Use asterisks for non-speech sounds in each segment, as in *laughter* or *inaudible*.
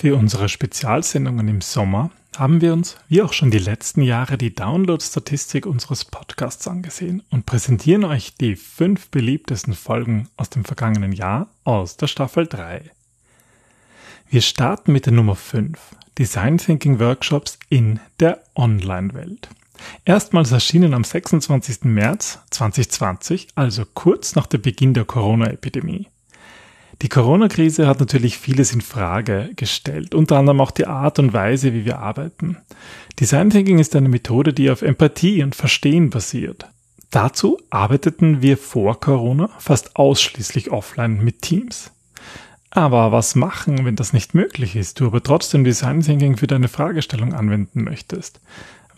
Für unsere Spezialsendungen im Sommer haben wir uns, wie auch schon die letzten Jahre, die Download-Statistik unseres Podcasts angesehen und präsentieren euch die fünf beliebtesten Folgen aus dem vergangenen Jahr aus der Staffel 3. Wir starten mit der Nummer 5, Design Thinking Workshops in der Online-Welt. Erstmals erschienen am 26. März 2020, also kurz nach dem Beginn der Corona-Epidemie. Die Corona-Krise hat natürlich vieles in Frage gestellt, unter anderem auch die Art und Weise, wie wir arbeiten. Design Thinking ist eine Methode, die auf Empathie und Verstehen basiert. Dazu arbeiteten wir vor Corona fast ausschließlich offline mit Teams. Aber was machen, wenn das nicht möglich ist, du aber trotzdem Design Thinking für deine Fragestellung anwenden möchtest?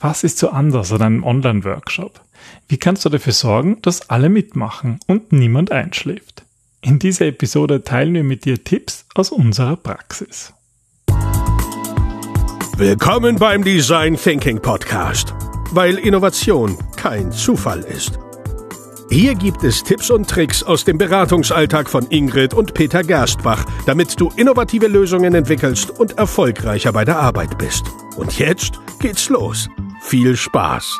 Was ist so anders an einem Online-Workshop? Wie kannst du dafür sorgen, dass alle mitmachen und niemand einschläft? In dieser Episode teilen wir mit dir Tipps aus unserer Praxis. Willkommen beim Design Thinking Podcast, weil Innovation kein Zufall ist. Hier gibt es Tipps und Tricks aus dem Beratungsalltag von Ingrid und Peter Gerstbach, damit du innovative Lösungen entwickelst und erfolgreicher bei der Arbeit bist. Und jetzt geht's los. Viel Spaß!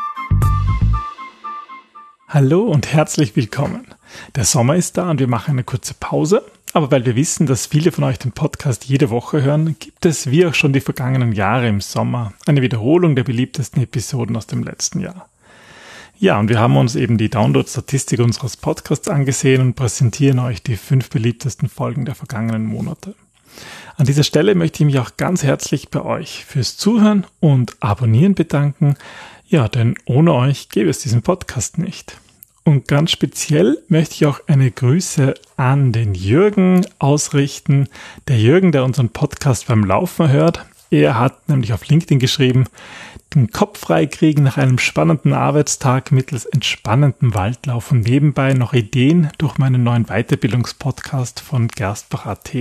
Hallo und herzlich willkommen. Der Sommer ist da und wir machen eine kurze Pause. Aber weil wir wissen, dass viele von euch den Podcast jede Woche hören, gibt es wie auch schon die vergangenen Jahre im Sommer eine Wiederholung der beliebtesten Episoden aus dem letzten Jahr. Ja, und wir haben uns eben die Download-Statistik unseres Podcasts angesehen und präsentieren euch die fünf beliebtesten Folgen der vergangenen Monate. An dieser Stelle möchte ich mich auch ganz herzlich bei euch fürs Zuhören und Abonnieren bedanken. Ja, denn ohne euch gäbe es diesen Podcast nicht. Und ganz speziell möchte ich auch eine Grüße an den Jürgen ausrichten. Der Jürgen, der unseren Podcast beim Laufen hört. Er hat nämlich auf LinkedIn geschrieben, den Kopf frei kriegen nach einem spannenden Arbeitstag mittels entspannendem Waldlauf und nebenbei noch Ideen durch meinen neuen Weiterbildungspodcast von Gerstbach.at.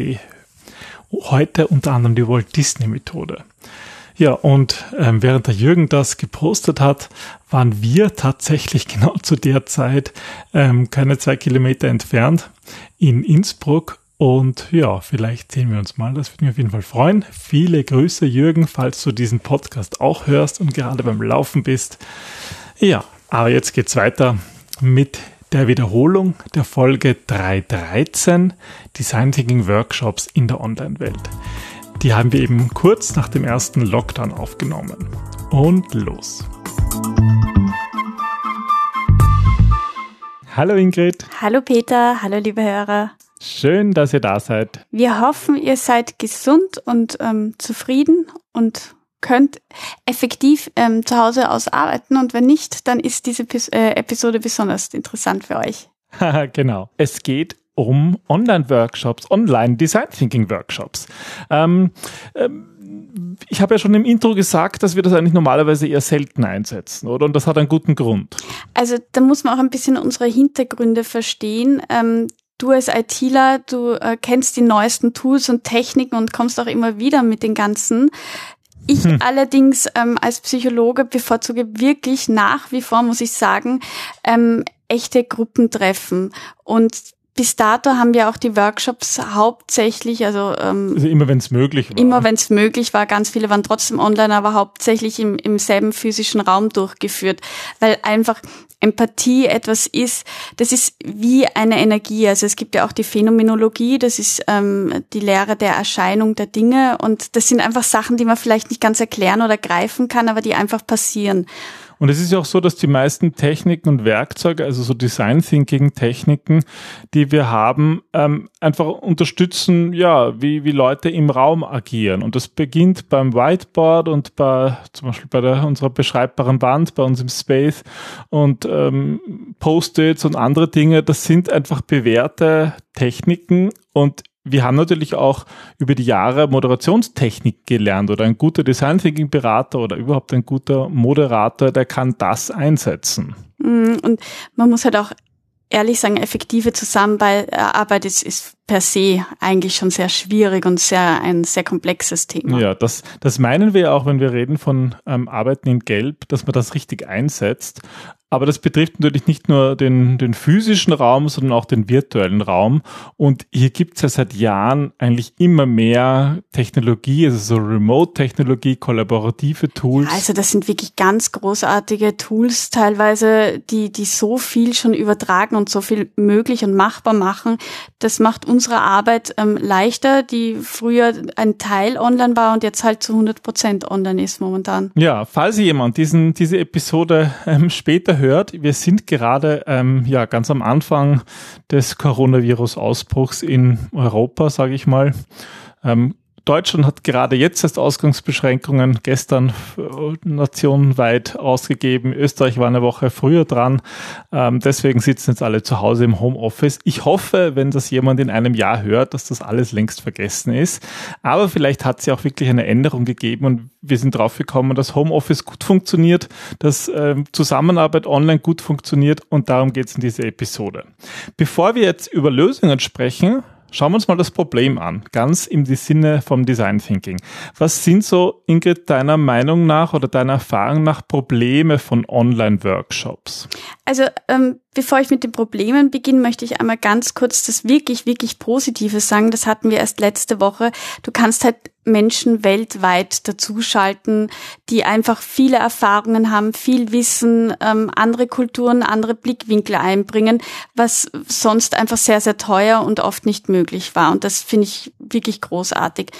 Heute unter anderem die Walt Disney Methode. Ja, und ähm, während der Jürgen das gepostet hat, waren wir tatsächlich *laughs* genau zu der Zeit ähm, keine zwei Kilometer entfernt in Innsbruck. Und ja, vielleicht sehen wir uns mal. Das würde mich auf jeden Fall freuen. Viele Grüße, Jürgen, falls du diesen Podcast auch hörst und gerade beim Laufen bist. Ja, aber jetzt geht's weiter mit der Wiederholung der Folge 313 Design Thinking Workshops in der Online-Welt. Die haben wir eben kurz nach dem ersten Lockdown aufgenommen. Und los. Hallo Ingrid. Hallo Peter, hallo liebe Hörer. Schön, dass ihr da seid. Wir hoffen, ihr seid gesund und ähm, zufrieden und könnt effektiv ähm, zu Hause aus arbeiten. Und wenn nicht, dann ist diese äh, Episode besonders interessant für euch. *laughs* genau. Es geht um Online-Workshops, Online-Design-Thinking-Workshops. Ähm, ähm, ich habe ja schon im Intro gesagt, dass wir das eigentlich normalerweise eher selten einsetzen, oder? Und das hat einen guten Grund. Also da muss man auch ein bisschen unsere Hintergründe verstehen. Ähm, du als ITler, du äh, kennst die neuesten Tools und Techniken und kommst auch immer wieder mit den ganzen. Ich hm. allerdings ähm, als Psychologe bevorzuge wirklich nach wie vor, muss ich sagen, ähm, echte Gruppentreffen. Und bis dato haben wir auch die Workshops hauptsächlich, also, ähm, also immer wenn es möglich war. Immer wenn es möglich war, ganz viele waren trotzdem online, aber hauptsächlich im, im selben physischen Raum durchgeführt, weil einfach Empathie etwas ist, das ist wie eine Energie. Also es gibt ja auch die Phänomenologie, das ist ähm, die Lehre der Erscheinung der Dinge und das sind einfach Sachen, die man vielleicht nicht ganz erklären oder greifen kann, aber die einfach passieren. Und es ist ja auch so, dass die meisten Techniken und Werkzeuge, also so Design Thinking Techniken, die wir haben, ähm, einfach unterstützen, ja, wie, wie Leute im Raum agieren. Und das beginnt beim Whiteboard und bei, zum Beispiel bei der, unserer beschreibbaren Wand, bei uns im Space und ähm, Post-its und andere Dinge. Das sind einfach bewährte Techniken und wir haben natürlich auch über die Jahre Moderationstechnik gelernt oder ein guter Design Thinking Berater oder überhaupt ein guter Moderator, der kann das einsetzen. Mm, und man muss halt auch ehrlich sagen, effektive Zusammenarbeit ist, ist per se eigentlich schon sehr schwierig und sehr ein sehr komplexes Thema. Ja, das, das meinen wir auch, wenn wir reden von ähm, Arbeiten in Gelb, dass man das richtig einsetzt. Aber das betrifft natürlich nicht nur den, den physischen Raum, sondern auch den virtuellen Raum. Und hier gibt es ja seit Jahren eigentlich immer mehr Technologie, also so Remote-Technologie, kollaborative Tools. Also das sind wirklich ganz großartige Tools teilweise, die, die so viel schon übertragen und so viel möglich und machbar machen. Das macht unsere Arbeit ähm, leichter, die früher ein Teil online war und jetzt halt zu 100 Prozent online ist momentan. Ja, falls jemand diesen, diese Episode ähm, später hört, wir sind gerade ähm, ja ganz am Anfang des Coronavirus-Ausbruchs in Europa, sage ich mal. Ähm, Deutschland hat gerade jetzt erst Ausgangsbeschränkungen gestern äh, nationenweit ausgegeben. Österreich war eine Woche früher dran. Ähm, deswegen sitzen jetzt alle zu Hause im Homeoffice. Ich hoffe, wenn das jemand in einem Jahr hört, dass das alles längst vergessen ist. Aber vielleicht hat es ja auch wirklich eine Änderung gegeben und wir sind drauf gekommen, dass Homeoffice gut funktioniert, dass äh, Zusammenarbeit online gut funktioniert und darum geht es in dieser Episode. Bevor wir jetzt über Lösungen sprechen, Schauen wir uns mal das Problem an, ganz im Sinne vom Design Thinking. Was sind so, Ingrid, deiner Meinung nach oder deiner Erfahrung nach Probleme von Online-Workshops? Also ähm, bevor ich mit den Problemen beginne, möchte ich einmal ganz kurz das wirklich, wirklich Positive sagen. Das hatten wir erst letzte Woche. Du kannst halt Menschen weltweit dazuschalten, die einfach viele Erfahrungen haben, viel Wissen, ähm, andere Kulturen, andere Blickwinkel einbringen, was sonst einfach sehr, sehr teuer und oft nicht möglich war. Und das finde ich wirklich großartig.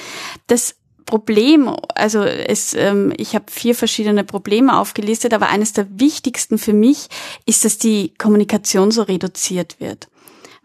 Das Problem, also es, ähm, ich habe vier verschiedene Probleme aufgelistet, aber eines der wichtigsten für mich ist, dass die Kommunikation so reduziert wird.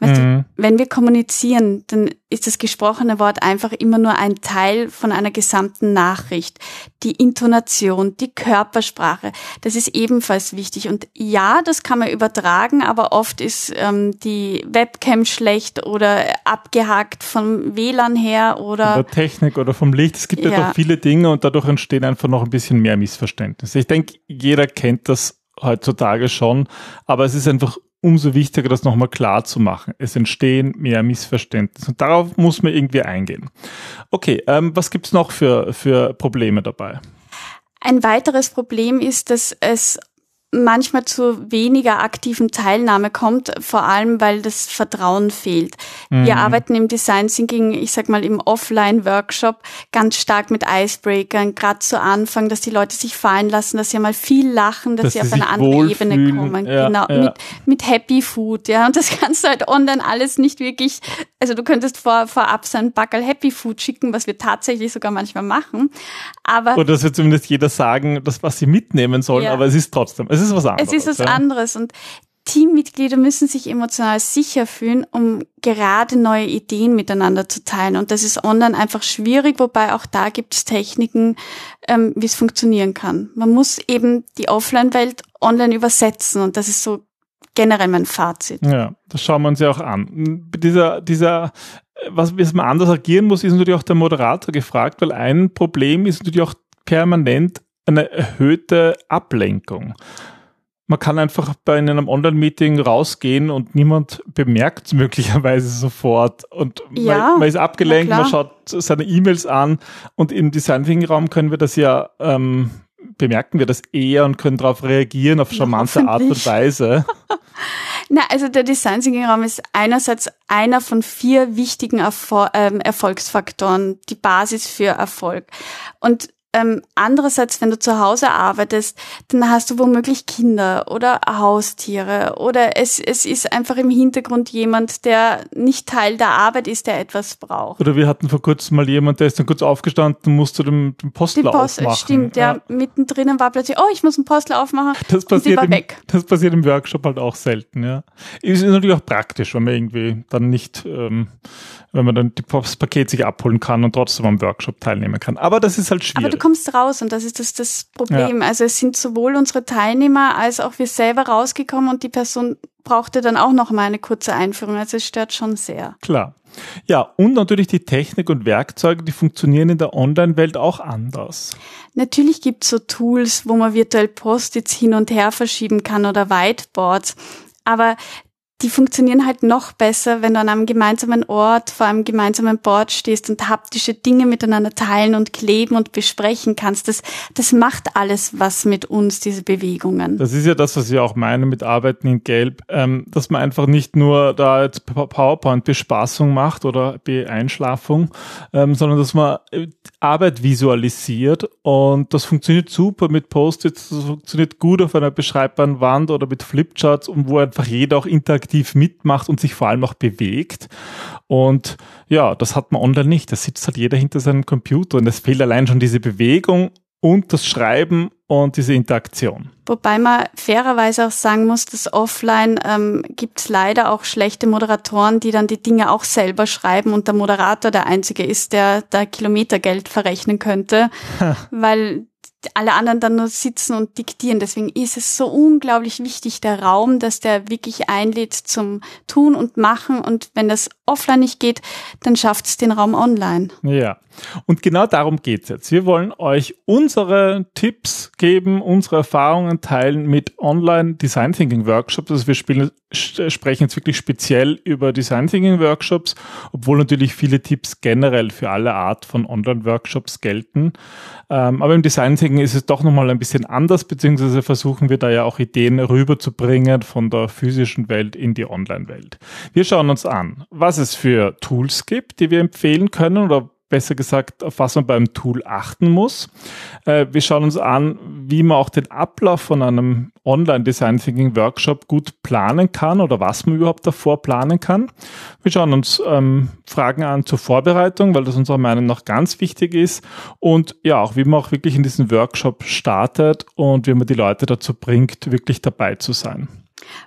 Weißt mhm. du, wenn wir kommunizieren, dann ist das gesprochene Wort einfach immer nur ein Teil von einer gesamten Nachricht. Die Intonation, die Körpersprache, das ist ebenfalls wichtig. Und ja, das kann man übertragen, aber oft ist ähm, die Webcam schlecht oder abgehakt vom WLAN her oder. Von der Technik oder vom Licht. Es gibt ja, ja doch viele Dinge und dadurch entstehen einfach noch ein bisschen mehr Missverständnisse. Ich denke, jeder kennt das heutzutage schon, aber es ist einfach umso wichtiger, das nochmal klar zu machen. Es entstehen mehr Missverständnisse und darauf muss man irgendwie eingehen. Okay, ähm, was gibt's noch für, für Probleme dabei? Ein weiteres Problem ist, dass es manchmal zu weniger aktiven Teilnahme kommt, vor allem weil das Vertrauen fehlt. Mhm. Wir arbeiten im Design Thinking, ich sag mal im Offline-Workshop, ganz stark mit Icebreakern, gerade zu Anfang, dass die Leute sich fallen lassen, dass sie mal viel lachen, dass, dass sie auf eine andere wohlfühlen. Ebene kommen. Ja, genau, ja. Mit, mit Happy Food, ja. Und das kannst du halt online alles nicht wirklich, also du könntest vor, vorab so ein Backel Happy Food schicken, was wir tatsächlich sogar manchmal machen. Aber. Oder das wird zumindest jeder sagen, das, was sie mitnehmen sollen, ja. aber es ist trotzdem, es ist was anderes. Es ist was ja. anderes und Teammitglieder müssen sich emotional sicher fühlen, um gerade neue Ideen miteinander zu teilen. Und das ist online einfach schwierig, wobei auch da gibt es Techniken, ähm, wie es funktionieren kann. Man muss eben die Offline-Welt online übersetzen und das ist so generell mein Fazit. Ja, das schauen wir uns ja auch an. Dieser, dieser, was, wie man anders agieren muss, ist natürlich auch der Moderator gefragt, weil ein Problem ist natürlich auch permanent eine erhöhte Ablenkung man kann einfach bei einem Online-Meeting rausgehen und niemand bemerkt es möglicherweise sofort. Und ja, man, man, ist abgelenkt, man schaut seine E-Mails an und im Design Thinking Raum können wir das ja, ähm, bemerken wir das eher und können darauf reagieren auf charmante Art und Weise. *laughs* Na, also der Design Thinking Raum ist einerseits einer von vier wichtigen Erfol ähm, Erfolgsfaktoren, die Basis für Erfolg. Und ähm, andererseits, wenn du zu Hause arbeitest, dann hast du womöglich Kinder oder Haustiere oder es, es ist einfach im Hintergrund jemand, der nicht Teil der Arbeit ist, der etwas braucht. Oder wir hatten vor kurzem mal jemand, der ist dann kurz aufgestanden, musste den, den Postler Die Post, aufmachen. Stimmt, ja. ja. Mittendrin war plötzlich, oh, ich muss einen Postler aufmachen. Das passiert, im, weg. das passiert im Workshop halt auch selten, ja. Ist natürlich auch praktisch, wenn man irgendwie dann nicht, ähm, wenn man dann das Paket sich abholen kann und trotzdem am Workshop teilnehmen kann. Aber das ist halt schwierig kommst raus und das ist das, das Problem. Ja. Also es sind sowohl unsere Teilnehmer als auch wir selber rausgekommen und die Person brauchte dann auch noch mal eine kurze Einführung. Also es stört schon sehr. Klar. Ja, und natürlich die Technik und Werkzeuge, die funktionieren in der Online-Welt auch anders. Natürlich gibt es so Tools, wo man virtuell Post-its hin und her verschieben kann oder Whiteboards. Aber die funktionieren halt noch besser, wenn du an einem gemeinsamen Ort, vor einem gemeinsamen Board stehst und haptische Dinge miteinander teilen und kleben und besprechen kannst. Das, das macht alles was mit uns, diese Bewegungen. Das ist ja das, was ich auch meine mit Arbeiten in Gelb, ähm, dass man einfach nicht nur da jetzt PowerPoint-Bespaßung macht oder Beeinschlafung, ähm, sondern dass man äh, Arbeit visualisiert und das funktioniert super mit Post-its, das funktioniert gut auf einer beschreibbaren Wand oder mit Flipcharts und wo einfach jeder auch interaktiv aktiv mitmacht und sich vor allem auch bewegt. Und ja, das hat man online nicht. Da sitzt halt jeder hinter seinem Computer und es fehlt allein schon diese Bewegung und das Schreiben und diese Interaktion. Wobei man fairerweise auch sagen muss, dass offline ähm, gibt es leider auch schlechte Moderatoren, die dann die Dinge auch selber schreiben und der Moderator der Einzige ist, der da Kilometergeld verrechnen könnte, *laughs* weil alle anderen dann nur sitzen und diktieren. Deswegen ist es so unglaublich wichtig, der Raum, dass der wirklich einlädt zum Tun und Machen. Und wenn das offline nicht geht, dann schafft es den Raum online. Ja, und genau darum geht's jetzt. Wir wollen euch unsere Tipps geben, unsere Erfahrungen teilen mit Online Design Thinking Workshops. Also wir spielen, sprechen jetzt wirklich speziell über Design Thinking Workshops, obwohl natürlich viele Tipps generell für alle Art von Online Workshops gelten. Ähm, aber im Design Thinking ist es doch nochmal ein bisschen anders, beziehungsweise versuchen wir da ja auch Ideen rüberzubringen von der physischen Welt in die Online-Welt. Wir schauen uns an, was es für Tools gibt, die wir empfehlen können oder besser gesagt, auf was man beim Tool achten muss. Äh, wir schauen uns an, wie man auch den Ablauf von einem Online-Design Thinking Workshop gut planen kann oder was man überhaupt davor planen kann. Wir schauen uns ähm, Fragen an zur Vorbereitung, weil das unserer Meinung nach ganz wichtig ist und ja, auch wie man auch wirklich in diesen Workshop startet und wie man die Leute dazu bringt, wirklich dabei zu sein.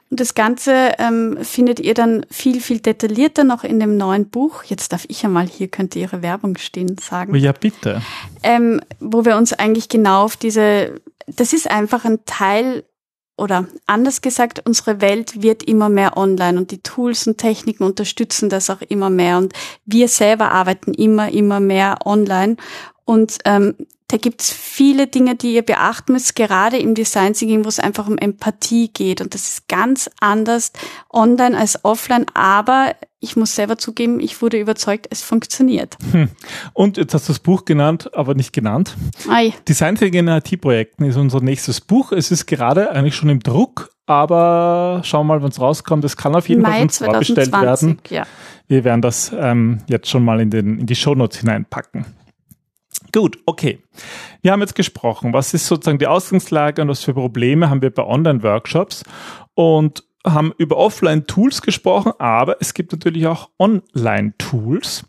Und das Ganze ähm, findet ihr dann viel, viel detaillierter noch in dem neuen Buch. Jetzt darf ich ja mal, hier könnte Ihre Werbung stehen, sagen. Ja, bitte. Ähm, wo wir uns eigentlich genau auf diese, das ist einfach ein Teil oder anders gesagt, unsere Welt wird immer mehr online und die Tools und Techniken unterstützen das auch immer mehr und wir selber arbeiten immer, immer mehr online und ähm, da gibt's viele Dinge, die ihr beachten müsst, gerade im Design Thinking, wo es einfach um Empathie geht. Und das ist ganz anders online als offline. Aber ich muss selber zugeben, ich wurde überzeugt, es funktioniert. Hm. Und jetzt hast du das Buch genannt, aber nicht genannt. Ei. Design Thinking in IT-Projekten ist unser nächstes Buch. Es ist gerade eigentlich schon im Druck, aber schauen wir mal, wann es rauskommt. Es kann auf jeden Mai Fall uns vorbestellt werden. Ja. Wir werden das ähm, jetzt schon mal in, den, in die Shownotes hineinpacken. Gut, okay. Wir haben jetzt gesprochen, was ist sozusagen die Ausgangslage und was für Probleme haben wir bei Online-Workshops und haben über Offline-Tools gesprochen, aber es gibt natürlich auch Online-Tools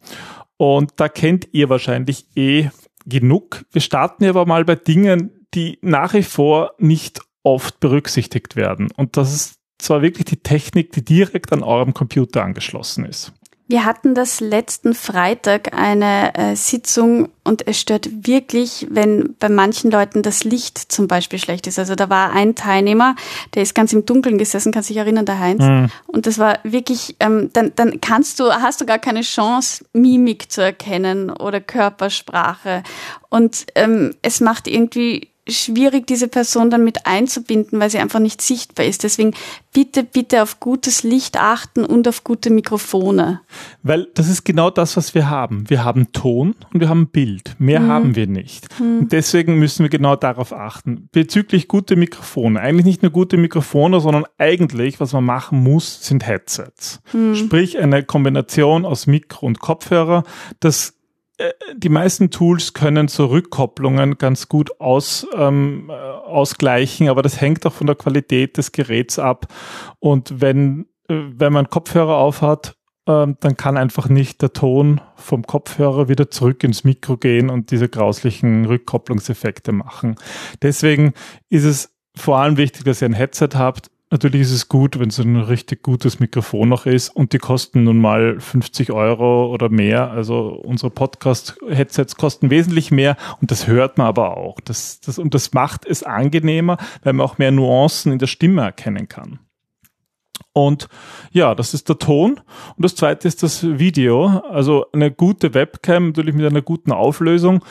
und da kennt ihr wahrscheinlich eh genug. Wir starten aber mal bei Dingen, die nach wie vor nicht oft berücksichtigt werden und das ist zwar wirklich die Technik, die direkt an eurem Computer angeschlossen ist. Wir hatten das letzten Freitag eine äh, Sitzung und es stört wirklich, wenn bei manchen Leuten das Licht zum Beispiel schlecht ist. Also da war ein Teilnehmer, der ist ganz im Dunkeln gesessen, kann sich erinnern, der Heinz. Mhm. Und das war wirklich, ähm, dann, dann kannst du, hast du gar keine Chance, Mimik zu erkennen oder Körpersprache. Und ähm, es macht irgendwie schwierig, diese Person dann mit einzubinden, weil sie einfach nicht sichtbar ist. Deswegen bitte, bitte auf gutes Licht achten und auf gute Mikrofone. Weil das ist genau das, was wir haben. Wir haben Ton und wir haben Bild. Mehr mhm. haben wir nicht. Mhm. Und deswegen müssen wir genau darauf achten. Bezüglich gute Mikrofone. Eigentlich nicht nur gute Mikrofone, sondern eigentlich, was man machen muss, sind Headsets. Mhm. Sprich, eine Kombination aus Mikro und Kopfhörer. Das die meisten Tools können so Rückkopplungen ganz gut aus, ähm, äh, ausgleichen, aber das hängt auch von der Qualität des Geräts ab. Und wenn, äh, wenn man Kopfhörer aufhat, ähm, dann kann einfach nicht der Ton vom Kopfhörer wieder zurück ins Mikro gehen und diese grauslichen Rückkopplungseffekte machen. Deswegen ist es vor allem wichtig, dass ihr ein Headset habt, Natürlich ist es gut, wenn es ein richtig gutes Mikrofon noch ist und die kosten nun mal 50 Euro oder mehr. Also unsere Podcast-Headsets kosten wesentlich mehr und das hört man aber auch. Das, das, und das macht es angenehmer, weil man auch mehr Nuancen in der Stimme erkennen kann. Und ja, das ist der Ton. Und das zweite ist das Video. Also eine gute Webcam, natürlich mit einer guten Auflösung.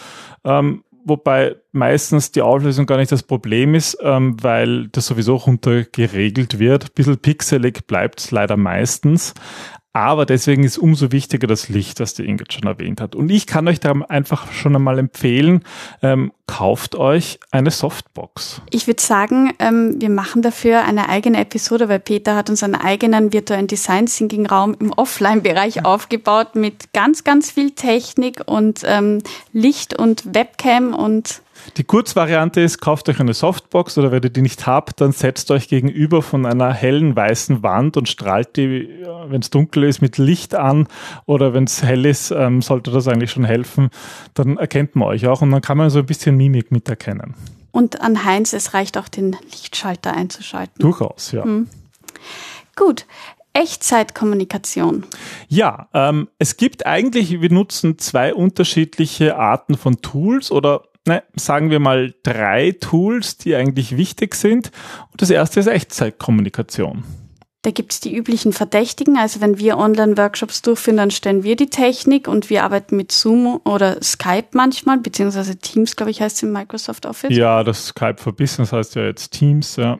Ähm, wobei meistens die Auflösung gar nicht das Problem ist, ähm, weil das sowieso runter geregelt wird. Ein bisschen pixelig bleibt es leider meistens. Aber deswegen ist umso wichtiger das Licht, was die Ingrid schon erwähnt hat. Und ich kann euch da einfach schon einmal empfehlen, ähm, kauft euch eine Softbox. Ich würde sagen, ähm, wir machen dafür eine eigene Episode, weil Peter hat uns einen eigenen virtuellen Design Thinking Raum im Offline-Bereich *laughs* aufgebaut mit ganz, ganz viel Technik und ähm, Licht und Webcam und die Kurzvariante ist, kauft euch eine Softbox oder wenn ihr die nicht habt, dann setzt euch gegenüber von einer hellen weißen Wand und strahlt die, wenn es dunkel ist, mit Licht an oder wenn es hell ist, ähm, sollte das eigentlich schon helfen. Dann erkennt man euch auch und dann kann man so ein bisschen Mimik miterkennen. Und an Heinz, es reicht auch den Lichtschalter einzuschalten. Durchaus, ja. Hm. Gut. Echtzeitkommunikation. Ja, ähm, es gibt eigentlich, wir nutzen zwei unterschiedliche Arten von Tools oder ne, sagen wir mal drei Tools, die eigentlich wichtig sind. Und das erste ist Echtzeitkommunikation. Da gibt es die üblichen Verdächtigen. Also wenn wir Online-Workshops durchführen, dann stellen wir die Technik und wir arbeiten mit Zoom oder Skype manchmal, beziehungsweise Teams, glaube ich, heißt es im Microsoft Office. Ja, das Skype for Business heißt ja jetzt Teams, ja.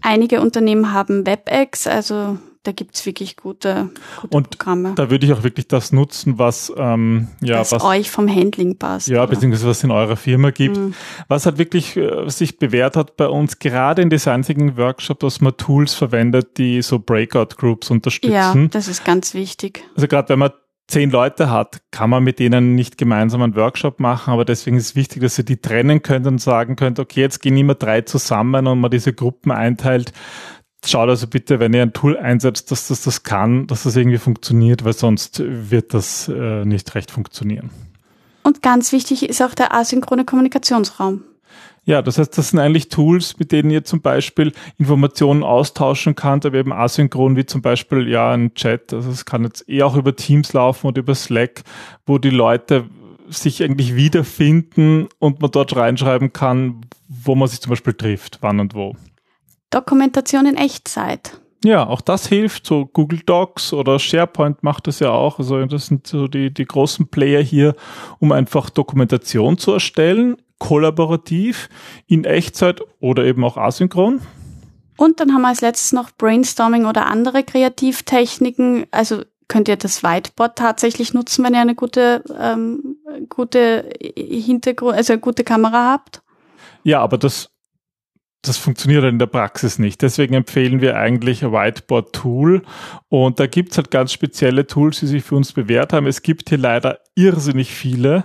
Einige Unternehmen haben WebEx, also da gibt's wirklich gute, gute und Programme. Da würde ich auch wirklich das nutzen, was ähm, ja was, was euch vom Handling passt. Ja, oder? beziehungsweise was in eurer Firma gibt. Mhm. Was halt wirklich äh, sich bewährt hat bei uns, gerade in Design Thinking Workshop, dass man Tools verwendet, die so Breakout Groups unterstützen. Ja, das ist ganz wichtig. Also gerade wenn man zehn Leute hat, kann man mit denen nicht gemeinsam einen Workshop machen, aber deswegen ist es wichtig, dass ihr die trennen könnt und sagen könnt, okay, jetzt gehen immer drei zusammen und man diese Gruppen einteilt schaut also bitte, wenn ihr ein Tool einsetzt, dass das das kann, dass das irgendwie funktioniert, weil sonst wird das äh, nicht recht funktionieren. Und ganz wichtig ist auch der asynchrone Kommunikationsraum. Ja, das heißt, das sind eigentlich Tools, mit denen ihr zum Beispiel Informationen austauschen könnt, aber eben asynchron, wie zum Beispiel ja ein Chat. Also es kann jetzt eh auch über Teams laufen oder über Slack, wo die Leute sich eigentlich wiederfinden und man dort reinschreiben kann, wo man sich zum Beispiel trifft, wann und wo. Dokumentation in Echtzeit. Ja, auch das hilft. So Google Docs oder SharePoint macht das ja auch. Also das sind so die, die großen Player hier, um einfach Dokumentation zu erstellen, kollaborativ, in Echtzeit oder eben auch asynchron. Und dann haben wir als letztes noch Brainstorming oder andere Kreativtechniken. Also könnt ihr das Whiteboard tatsächlich nutzen, wenn ihr eine gute, ähm, gute Hintergrund, also eine gute Kamera habt? Ja, aber das das funktioniert in der Praxis nicht. Deswegen empfehlen wir eigentlich ein Whiteboard-Tool. Und da gibt's halt ganz spezielle Tools, die sich für uns bewährt haben. Es gibt hier leider irrsinnig viele.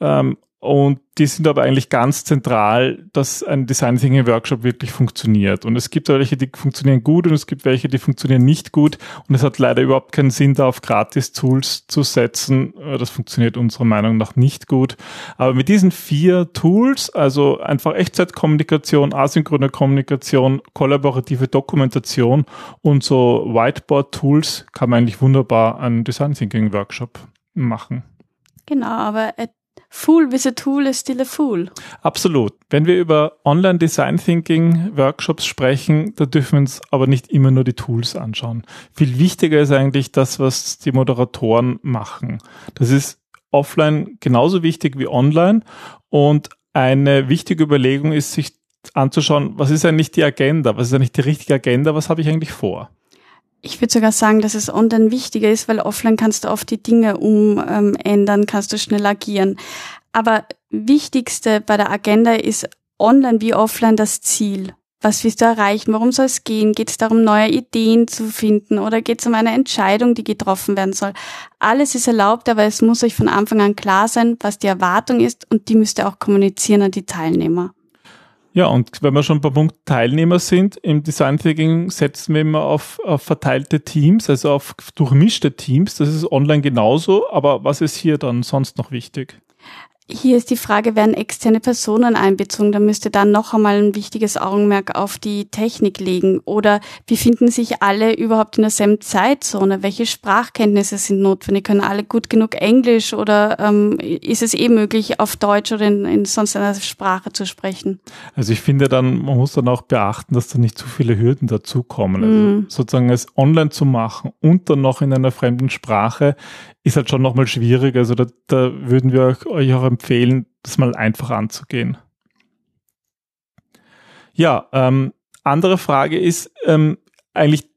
Ähm, und die sind aber eigentlich ganz zentral, dass ein Design Thinking Workshop wirklich funktioniert. Und es gibt welche, die funktionieren gut und es gibt welche, die funktionieren nicht gut. Und es hat leider überhaupt keinen Sinn, da auf Gratis-Tools zu setzen. Das funktioniert unserer Meinung nach nicht gut. Aber mit diesen vier Tools, also einfach Echtzeitkommunikation, asynchrone Kommunikation, kollaborative Dokumentation und so Whiteboard-Tools, kann man eigentlich wunderbar einen Design Thinking Workshop machen. Genau, aber Fool with a tool is still a fool. Absolut. Wenn wir über Online Design Thinking Workshops sprechen, da dürfen wir uns aber nicht immer nur die Tools anschauen. Viel wichtiger ist eigentlich das, was die Moderatoren machen. Das ist offline genauso wichtig wie online und eine wichtige Überlegung ist, sich anzuschauen, was ist eigentlich die Agenda? Was ist eigentlich die richtige Agenda? Was habe ich eigentlich vor? Ich würde sogar sagen, dass es online wichtiger ist, weil offline kannst du oft die Dinge umändern, ähm, kannst du schnell agieren. Aber wichtigste bei der Agenda ist online wie offline das Ziel. Was willst du erreichen? Worum soll es gehen? Geht es darum, neue Ideen zu finden oder geht es um eine Entscheidung, die getroffen werden soll? Alles ist erlaubt, aber es muss euch von Anfang an klar sein, was die Erwartung ist und die müsst ihr auch kommunizieren an die Teilnehmer. Ja, und wenn wir schon beim Punkt Teilnehmer sind, im Design Thinking setzen wir immer auf, auf verteilte Teams, also auf durchmischte Teams. Das ist online genauso, aber was ist hier dann sonst noch wichtig? Hier ist die Frage, werden externe Personen einbezogen? Da müsste dann noch einmal ein wichtiges Augenmerk auf die Technik legen. Oder befinden sich alle überhaupt in derselben Zeitzone? Welche Sprachkenntnisse sind notwendig? Können alle gut genug Englisch oder ähm, ist es eh möglich, auf Deutsch oder in, in sonst einer Sprache zu sprechen? Also ich finde dann, man muss dann auch beachten, dass da nicht zu viele Hürden dazukommen. Also mm. sozusagen es online zu machen und dann noch in einer fremden Sprache ist halt schon nochmal schwierig. Also da, da würden wir euch auch empfehlen, das mal einfach anzugehen. Ja, ähm, andere Frage ist ähm, eigentlich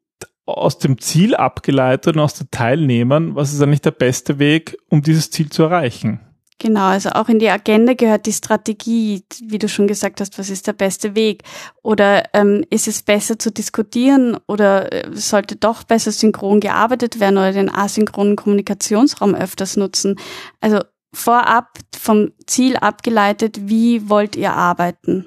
aus dem Ziel abgeleitet und aus den Teilnehmern, was ist eigentlich der beste Weg, um dieses Ziel zu erreichen? Genau, also auch in die Agenda gehört die Strategie, wie du schon gesagt hast, was ist der beste Weg? Oder ähm, ist es besser zu diskutieren oder äh, sollte doch besser synchron gearbeitet werden oder den asynchronen Kommunikationsraum öfters nutzen? Also vorab vom Ziel abgeleitet, wie wollt ihr arbeiten?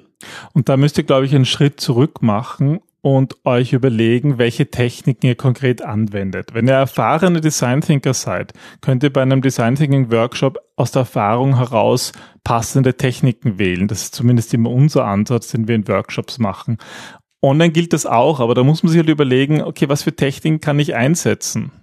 Und da müsst ihr, glaube ich, einen Schritt zurück machen und euch überlegen, welche Techniken ihr konkret anwendet. Wenn ihr erfahrene Design Thinker seid, könnt ihr bei einem Design Thinking Workshop aus der Erfahrung heraus passende Techniken wählen. Das ist zumindest immer unser Ansatz, den wir in Workshops machen. Online gilt das auch, aber da muss man sich halt überlegen, okay, was für Techniken kann ich einsetzen?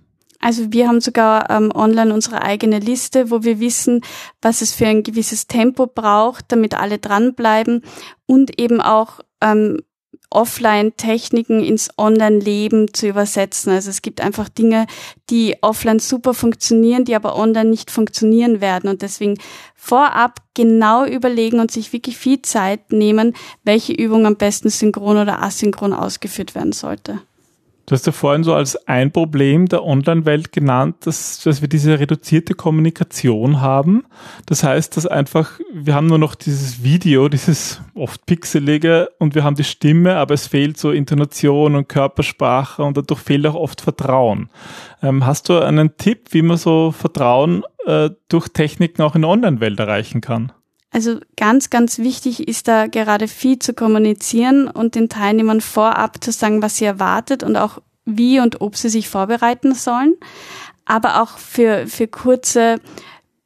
Also wir haben sogar ähm, online unsere eigene Liste, wo wir wissen, was es für ein gewisses Tempo braucht, damit alle dranbleiben und eben auch ähm, Offline-Techniken ins Online-Leben zu übersetzen. Also es gibt einfach Dinge, die offline super funktionieren, die aber online nicht funktionieren werden. Und deswegen vorab genau überlegen und sich wirklich viel Zeit nehmen, welche Übung am besten synchron oder asynchron ausgeführt werden sollte. Du hast ja vorhin so als ein Problem der Online-Welt genannt, dass, dass wir diese reduzierte Kommunikation haben. Das heißt, dass einfach, wir haben nur noch dieses Video, dieses oft pixelige und wir haben die Stimme, aber es fehlt so Intonation und Körpersprache und dadurch fehlt auch oft Vertrauen. Ähm, hast du einen Tipp, wie man so Vertrauen äh, durch Techniken auch in der Online-Welt erreichen kann? Also ganz, ganz wichtig ist da gerade viel zu kommunizieren und den Teilnehmern vorab zu sagen, was sie erwartet und auch wie und ob sie sich vorbereiten sollen. Aber auch für, für kurze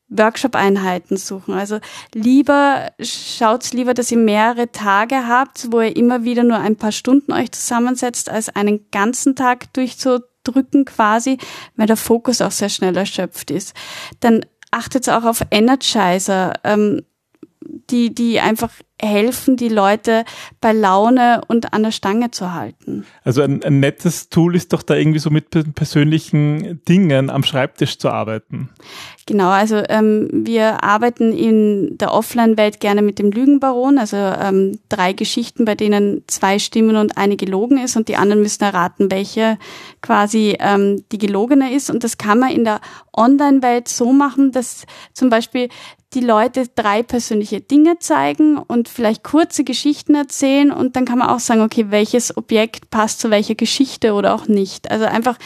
Workshop-Einheiten suchen. Also lieber, schaut's lieber, dass ihr mehrere Tage habt, wo ihr immer wieder nur ein paar Stunden euch zusammensetzt, als einen ganzen Tag durchzudrücken quasi, weil der Fokus auch sehr schnell erschöpft ist. Dann achtet auch auf Energizer. Ähm, die, die einfach helfen, die Leute bei Laune und an der Stange zu halten. Also ein, ein nettes Tool ist doch da irgendwie so mit persönlichen Dingen am Schreibtisch zu arbeiten. Genau, also ähm, wir arbeiten in der Offline-Welt gerne mit dem Lügenbaron, also ähm, drei Geschichten, bei denen zwei stimmen und eine gelogen ist und die anderen müssen erraten, welche quasi ähm, die gelogene ist. Und das kann man in der Online-Welt so machen, dass zum Beispiel die Leute drei persönliche Dinge zeigen und vielleicht kurze Geschichten erzählen und dann kann man auch sagen, okay, welches Objekt passt zu welcher Geschichte oder auch nicht. Also einfach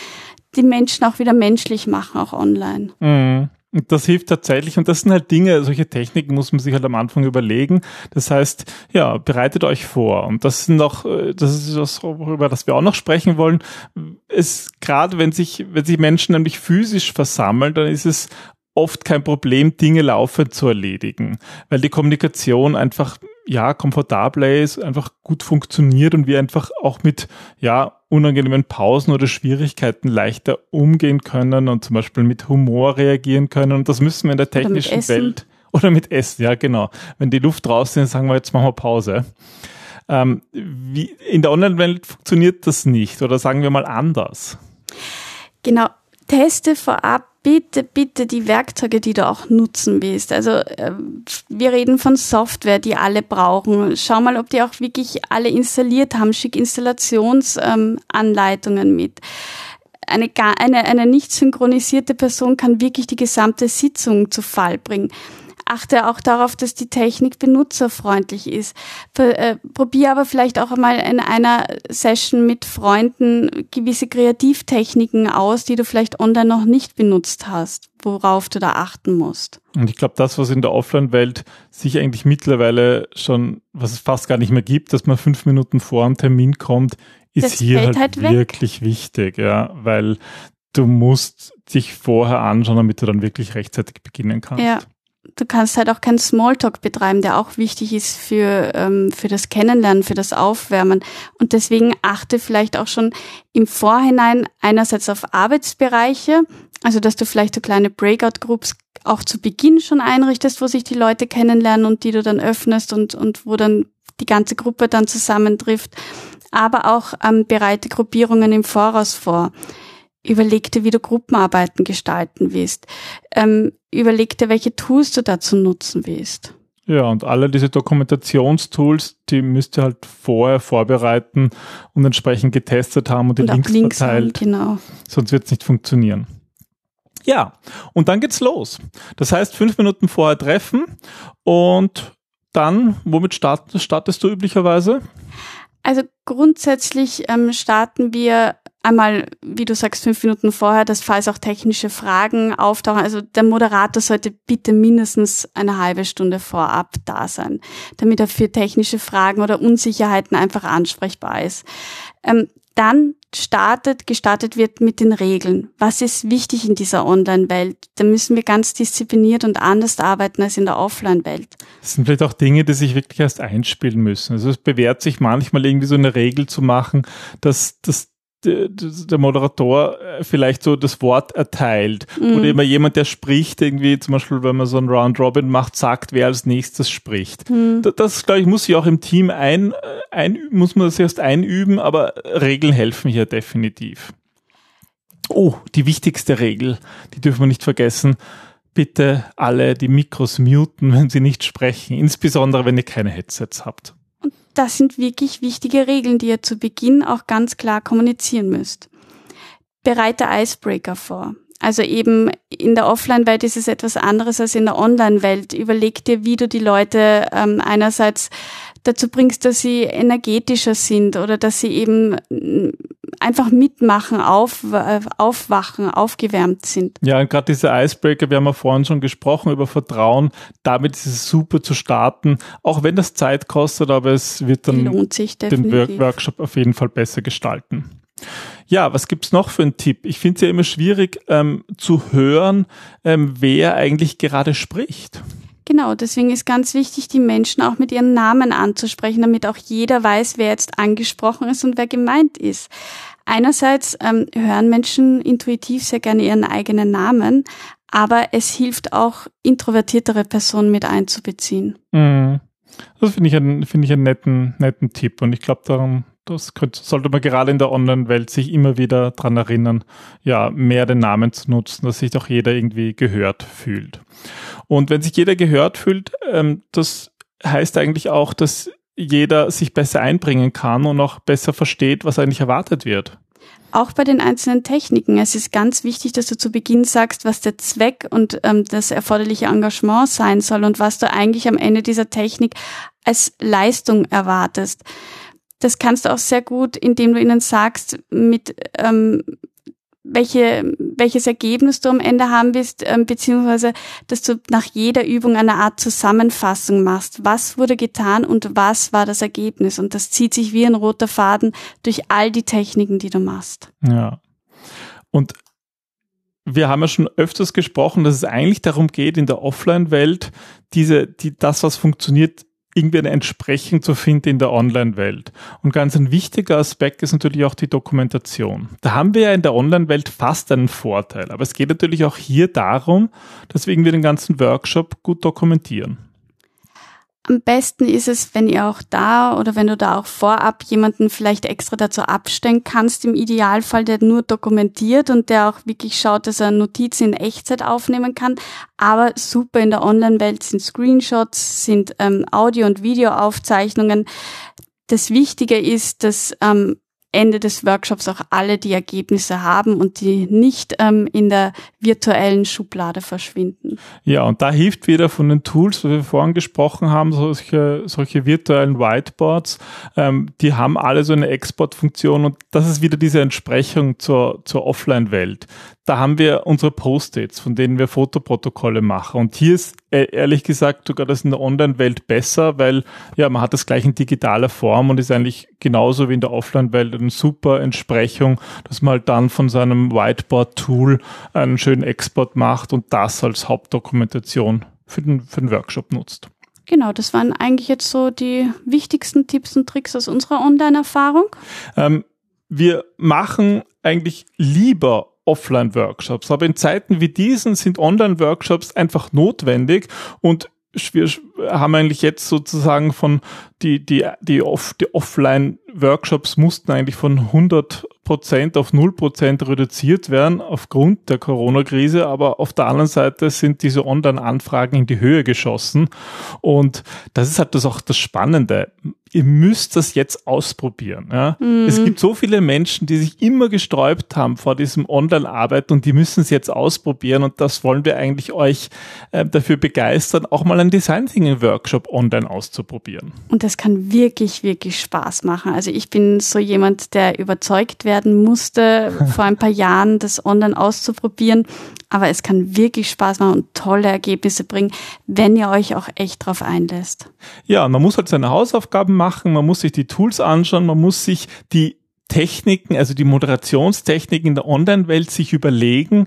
die Menschen auch wieder menschlich machen, auch online. Mhm. Und das hilft tatsächlich. Und das sind halt Dinge, solche Techniken muss man sich halt am Anfang überlegen. Das heißt, ja, bereitet euch vor. Und das sind auch, äh, das ist das, über das wir auch noch sprechen wollen. Es, gerade wenn sich, wenn sich Menschen nämlich physisch versammeln, dann ist es oft kein Problem, Dinge laufend zu erledigen, weil die Kommunikation einfach ja komfortabler ist, einfach gut funktioniert und wir einfach auch mit ja unangenehmen Pausen oder Schwierigkeiten leichter umgehen können und zum Beispiel mit Humor reagieren können und das müssen wir in der technischen Welt *laughs* oder mit Essen, ja genau. Wenn die Luft draußen ist, sagen wir jetzt machen wir Pause. Ähm, wie, in der Online-Welt funktioniert das nicht oder sagen wir mal anders. Genau, teste vorab bitte, bitte die Werkzeuge, die du auch nutzen willst. Also äh, wir reden von Software, die alle brauchen. Schau mal, ob die auch wirklich alle installiert haben. Schick Installationsanleitungen ähm, mit. Eine, eine, eine nicht synchronisierte Person kann wirklich die gesamte Sitzung zu Fall bringen achte auch darauf, dass die Technik benutzerfreundlich ist. Äh, probier aber vielleicht auch einmal in einer Session mit Freunden gewisse Kreativtechniken aus, die du vielleicht online noch nicht benutzt hast, worauf du da achten musst. Und ich glaube, das, was in der Offline-Welt sich eigentlich mittlerweile schon, was es fast gar nicht mehr gibt, dass man fünf Minuten vor einem Termin kommt, ist das hier halt, halt wirklich wichtig, ja, weil du musst dich vorher anschauen, damit du dann wirklich rechtzeitig beginnen kannst. Ja du kannst halt auch keinen Smalltalk betreiben, der auch wichtig ist für, ähm, für das Kennenlernen, für das Aufwärmen. Und deswegen achte vielleicht auch schon im Vorhinein einerseits auf Arbeitsbereiche, also dass du vielleicht so kleine Breakout-Groups auch zu Beginn schon einrichtest, wo sich die Leute kennenlernen und die du dann öffnest und, und wo dann die ganze Gruppe dann zusammentrifft, aber auch ähm, bereite Gruppierungen im Voraus vor. Überleg dir, wie du Gruppenarbeiten gestalten willst. Ähm, überleg dir, welche Tools du dazu nutzen willst. Ja, und alle diese Dokumentationstools, die müsst ihr halt vorher vorbereiten und entsprechend getestet haben und die und Links, Links verteilt. Haben, genau. Sonst wird es nicht funktionieren. Ja, und dann geht's los. Das heißt, fünf Minuten vorher treffen und dann, womit start, startest du üblicherweise? Also grundsätzlich ähm, starten wir einmal, wie du sagst, fünf Minuten vorher, dass falls auch technische Fragen auftauchen, also der Moderator sollte bitte mindestens eine halbe Stunde vorab da sein, damit er für technische Fragen oder Unsicherheiten einfach ansprechbar ist. Ähm, dann startet, gestartet wird mit den Regeln. Was ist wichtig in dieser Online-Welt? Da müssen wir ganz diszipliniert und anders arbeiten als in der Offline-Welt. Das sind vielleicht auch Dinge, die sich wirklich erst einspielen müssen. Also es bewährt sich manchmal irgendwie so eine Regel zu machen, dass, dass der Moderator äh, vielleicht so das Wort erteilt. Mhm. Oder immer jemand, der spricht, irgendwie zum Beispiel, wenn man so ein Round Robin macht, sagt, wer als nächstes spricht. Mhm. Das, das glaube ich, muss sich auch im Team ein, äh, ein, muss man das erst einüben, aber Regeln helfen hier definitiv. Oh, die wichtigste Regel, die dürfen wir nicht vergessen. Bitte alle die Mikros muten, wenn sie nicht sprechen, insbesondere wenn ihr keine Headsets habt das sind wirklich wichtige Regeln, die ihr zu Beginn auch ganz klar kommunizieren müsst. Bereite Icebreaker vor. Also eben in der Offline-Welt ist es etwas anderes als in der Online-Welt. Überleg dir, wie du die Leute ähm, einerseits dazu bringst, dass sie energetischer sind oder dass sie eben einfach mitmachen, auf, aufwachen, aufgewärmt sind. Ja, und gerade diese Icebreaker, wir haben ja vorhin schon gesprochen über Vertrauen, damit ist es super zu starten, auch wenn das Zeit kostet, aber es wird dann den Workshop auf jeden Fall besser gestalten. Ja, was gibt's noch für einen Tipp? Ich finde es ja immer schwierig ähm, zu hören, ähm, wer eigentlich gerade spricht. Genau, deswegen ist ganz wichtig, die Menschen auch mit ihren Namen anzusprechen, damit auch jeder weiß, wer jetzt angesprochen ist und wer gemeint ist. Einerseits ähm, hören Menschen intuitiv sehr gerne ihren eigenen Namen, aber es hilft auch, introvertiertere Personen mit einzubeziehen. Mhm. Das finde ich, einen, finde ich einen netten, netten Tipp und ich glaube, darum, das könnte, sollte man gerade in der Online-Welt sich immer wieder dran erinnern, ja, mehr den Namen zu nutzen, dass sich doch jeder irgendwie gehört fühlt. Und wenn sich jeder gehört fühlt, ähm, das heißt eigentlich auch, dass jeder sich besser einbringen kann und auch besser versteht, was eigentlich erwartet wird. Auch bei den einzelnen Techniken. Es ist ganz wichtig, dass du zu Beginn sagst, was der Zweck und ähm, das erforderliche Engagement sein soll und was du eigentlich am Ende dieser Technik als Leistung erwartest. Das kannst du auch sehr gut, indem du ihnen sagst, mit ähm, welche, welches Ergebnis du am Ende haben willst, ähm, beziehungsweise, dass du nach jeder Übung eine Art Zusammenfassung machst. Was wurde getan und was war das Ergebnis? Und das zieht sich wie ein roter Faden durch all die Techniken, die du machst. Ja. Und wir haben ja schon öfters gesprochen, dass es eigentlich darum geht, in der Offline-Welt diese, die, das, was funktioniert, irgendwie eine Entsprechung zu finden in der Online-Welt. Und ganz ein wichtiger Aspekt ist natürlich auch die Dokumentation. Da haben wir ja in der Online-Welt fast einen Vorteil. Aber es geht natürlich auch hier darum, dass wir irgendwie den ganzen Workshop gut dokumentieren. Am besten ist es, wenn ihr auch da oder wenn du da auch vorab jemanden vielleicht extra dazu abstellen kannst, im Idealfall, der nur dokumentiert und der auch wirklich schaut, dass er Notizen in Echtzeit aufnehmen kann. Aber super in der Online-Welt sind Screenshots, sind ähm, Audio- und Videoaufzeichnungen. Das Wichtige ist, dass ähm, Ende des Workshops auch alle die Ergebnisse haben und die nicht ähm, in der virtuellen Schublade verschwinden. Ja, und da hilft wieder von den Tools, wo wir vorhin gesprochen haben, solche, solche virtuellen Whiteboards, ähm, die haben alle so eine Exportfunktion und das ist wieder diese Entsprechung zur, zur Offline-Welt da haben wir unsere Post-its, von denen wir Fotoprotokolle machen. Und hier ist ehrlich gesagt sogar das in der Online-Welt besser, weil ja, man hat das gleich in digitaler Form und ist eigentlich genauso wie in der Offline-Welt eine super Entsprechung, dass man halt dann von seinem Whiteboard-Tool einen schönen Export macht und das als Hauptdokumentation für den, für den Workshop nutzt. Genau, das waren eigentlich jetzt so die wichtigsten Tipps und Tricks aus unserer Online-Erfahrung. Ähm, wir machen eigentlich lieber Offline-Workshops. Aber in Zeiten wie diesen sind Online-Workshops einfach notwendig und wir haben eigentlich jetzt sozusagen von die, die, die, off, die Offline-Workshops mussten eigentlich von 100 Prozent auf null Prozent reduziert werden aufgrund der Corona-Krise, aber auf der anderen Seite sind diese Online-Anfragen in die Höhe geschossen und das ist halt das auch das Spannende ihr müsst das jetzt ausprobieren. Ja? Mhm. Es gibt so viele Menschen, die sich immer gesträubt haben vor diesem Online-Arbeit und die müssen es jetzt ausprobieren und das wollen wir eigentlich euch äh, dafür begeistern, auch mal einen Design Thinking Workshop online auszuprobieren. Und das kann wirklich, wirklich Spaß machen. Also ich bin so jemand, der überzeugt werden musste, *laughs* vor ein paar Jahren das online auszuprobieren. Aber es kann wirklich Spaß machen und tolle Ergebnisse bringen, wenn ihr euch auch echt drauf einlässt. Ja, man muss halt seine Hausaufgaben machen, man muss sich die Tools anschauen, man muss sich die Techniken, also die Moderationstechniken in der Online-Welt sich überlegen,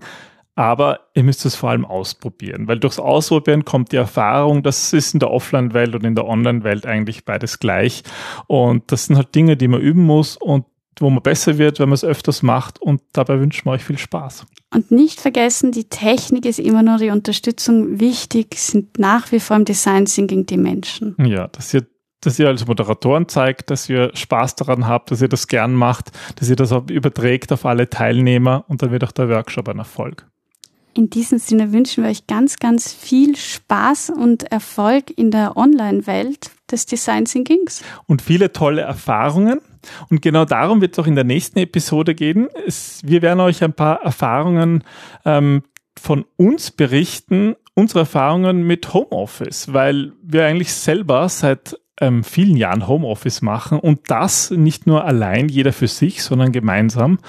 aber ihr müsst es vor allem ausprobieren, weil durchs Ausprobieren kommt die Erfahrung, das ist in der Offline-Welt und in der Online-Welt eigentlich beides gleich. Und das sind halt Dinge, die man üben muss und wo man besser wird, wenn man es öfters macht und dabei wünschen wir euch viel Spaß. Und nicht vergessen, die Technik ist immer nur die Unterstützung. Wichtig sind nach wie vor im Design Thinking die Menschen. Ja, dass ihr, dass ihr als Moderatoren zeigt, dass ihr Spaß daran habt, dass ihr das gern macht, dass ihr das auch überträgt auf alle Teilnehmer und dann wird auch der Workshop ein Erfolg. In diesem Sinne wünschen wir euch ganz, ganz viel Spaß und Erfolg in der Online-Welt des Design Thinkings. Und viele tolle Erfahrungen. Und genau darum wird es auch in der nächsten Episode gehen. Es, wir werden euch ein paar Erfahrungen ähm, von uns berichten, unsere Erfahrungen mit Homeoffice, weil wir eigentlich selber seit ähm, vielen Jahren Homeoffice machen und das nicht nur allein, jeder für sich, sondern gemeinsam.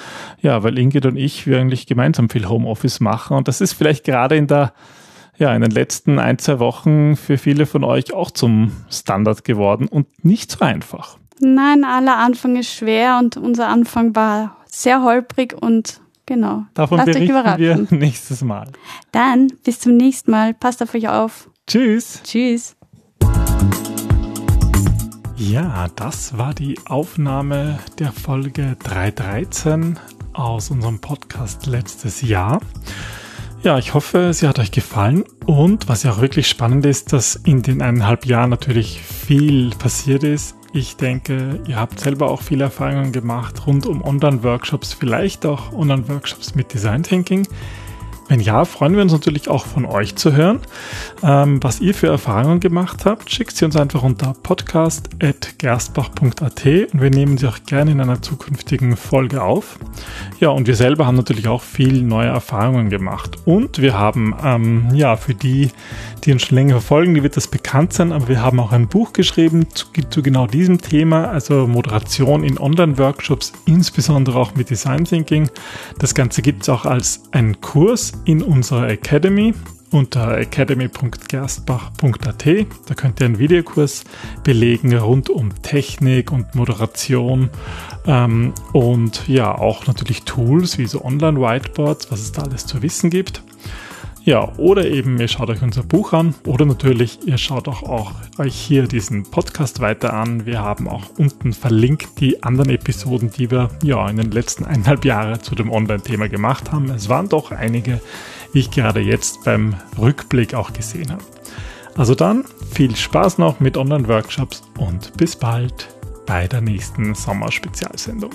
Ja, weil Ingrid und ich, wir eigentlich gemeinsam viel Homeoffice machen und das ist vielleicht gerade in der ja, in den letzten ein, zwei Wochen für viele von euch auch zum Standard geworden und nicht so einfach. Nein, aller Anfang ist schwer und unser Anfang war sehr holprig und genau. Davon Lasst berichten wir *laughs* nächstes Mal. Dann bis zum nächsten Mal. Passt auf euch auf. Tschüss. Tschüss. Ja, das war die Aufnahme der Folge 313 aus unserem Podcast letztes Jahr. Ja, ich hoffe, sie hat euch gefallen und was ja auch wirklich spannend ist, dass in den eineinhalb Jahren natürlich viel passiert ist. Ich denke, ihr habt selber auch viele Erfahrungen gemacht rund um Online-Workshops, vielleicht auch Online-Workshops mit Design Thinking. Wenn ja, freuen wir uns natürlich auch von euch zu hören. Ähm, was ihr für Erfahrungen gemacht habt, schickt sie uns einfach unter podcast.gerstbach.at und wir nehmen sie auch gerne in einer zukünftigen Folge auf. Ja, und wir selber haben natürlich auch viel neue Erfahrungen gemacht. Und wir haben, ähm, ja, für die, die uns schon länger verfolgen, die wird das bekannt sein, aber wir haben auch ein Buch geschrieben zu, zu genau diesem Thema, also Moderation in Online-Workshops, insbesondere auch mit Design Thinking. Das Ganze gibt es auch als einen Kurs in unserer Academy unter academy.gerstbach.at. Da könnt ihr einen Videokurs belegen rund um Technik und Moderation ähm, und ja, auch natürlich Tools wie so Online-Whiteboards, was es da alles zu wissen gibt. Ja, oder eben ihr schaut euch unser Buch an oder natürlich ihr schaut auch, auch euch hier diesen Podcast weiter an. Wir haben auch unten verlinkt die anderen Episoden, die wir ja in den letzten eineinhalb Jahren zu dem Online-Thema gemacht haben. Es waren doch einige, wie ich gerade jetzt beim Rückblick auch gesehen habe. Also dann viel Spaß noch mit Online-Workshops und bis bald bei der nächsten Sommerspezialsendung.